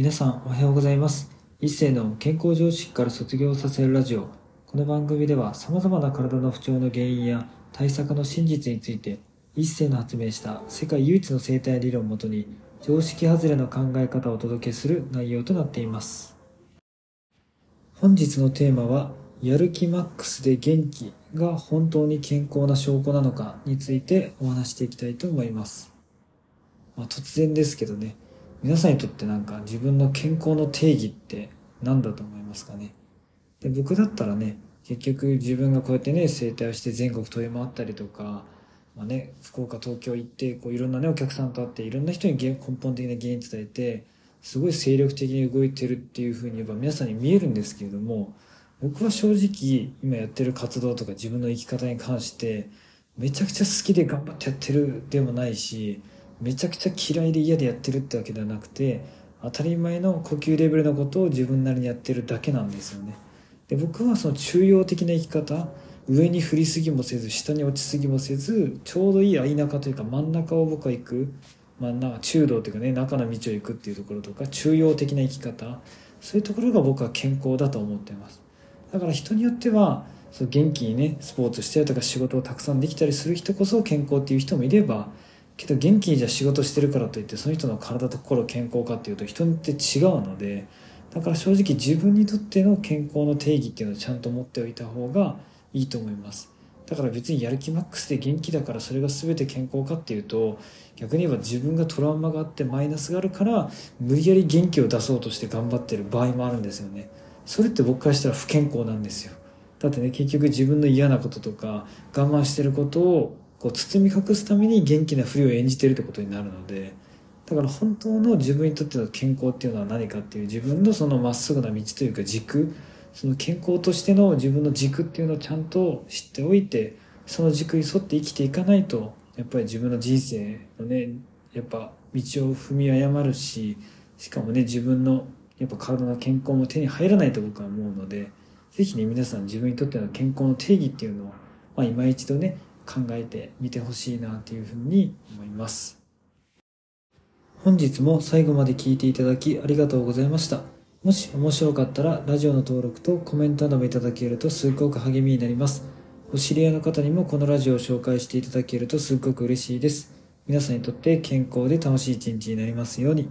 皆さんおはようございます。一世の健康常識から卒業させるラジオ。この番組では様々な体の不調の原因や対策の真実について、一世の発明した世界唯一の生態理論をもとに、常識外れの考え方をお届けする内容となっています。本日のテーマは、やる気マックスで元気が本当に健康な証拠なのかについてお話していきたいと思います。まあ、突然ですけどね、皆さんにとってなんか自分の健康の定義って何だと思いますかね？で僕だったらね結局自分がこうやってね整体をして全国飛び回ったりとか、まあね、福岡東京行ってこういろんなねお客さんと会っていろんな人に根本的な原因伝えてすごい精力的に動いてるっていうふうに言えば皆さんに見えるんですけれども僕は正直今やってる活動とか自分の生き方に関してめちゃくちゃ好きで頑張ってやってるでもないしめちゃくちゃ嫌いで嫌でやってるってわけではなくて当たり前の呼吸レベルのことを自分なりにやってるだけなんですよね。で僕はその中庸的な生き方上に振りすぎもせず下に落ちすぎもせずちょうどいい間中というか真ん中を僕は行く真ん中中道というかね中の道を行くっていうところとか中庸的な生き方そういうところが僕は健康だと思ってます。だから人によってはそう元気にねスポーツしてとか仕事をたくさんできたりする人こそ健康っていう人もいればけど元気にじゃ仕事してるからといってその人の体と心健康かっていうと人によって違うのでだから正直自分にとっての健康の定義っていうのをちゃんと持っておいた方がいいと思います。だから別にやる気マックスで元気だからそれが全て健康かっていうと逆に言えば自分がトラウマがあってマイナスがあるから無理やり元気を出そうとして頑張ってる場合もあるんですよね。それって僕からしたら不健康なんですよ。だってね結局自分の嫌なこととか我慢してることをこう包み隠すために元気なふりを演じてるってことになるのでだから本当の自分にとっての健康っていうのは何かっていう自分のそのまっすぐな道というか軸その健康としての自分の軸っていうのをちゃんと知っておいてその軸に沿って生きていかないとやっぱり自分の人生のねやっぱ道を踏み誤るししかもね自分のやっぱ体の健康も手に入らないと僕は思うので是非ね皆さん自分にとっての健康の定義っていうのを、まあ、今一度ね考えてみてほしいなというふうに思います。本日も最後まで聞いていただきありがとうございました。もし面白かったらラジオの登録とコメントなどもいただけるとすごく励みになります。お知り合いの方にもこのラジオを紹介していただけるとすごく嬉しいです。皆さんにとって健康で楽しい一日になりますように。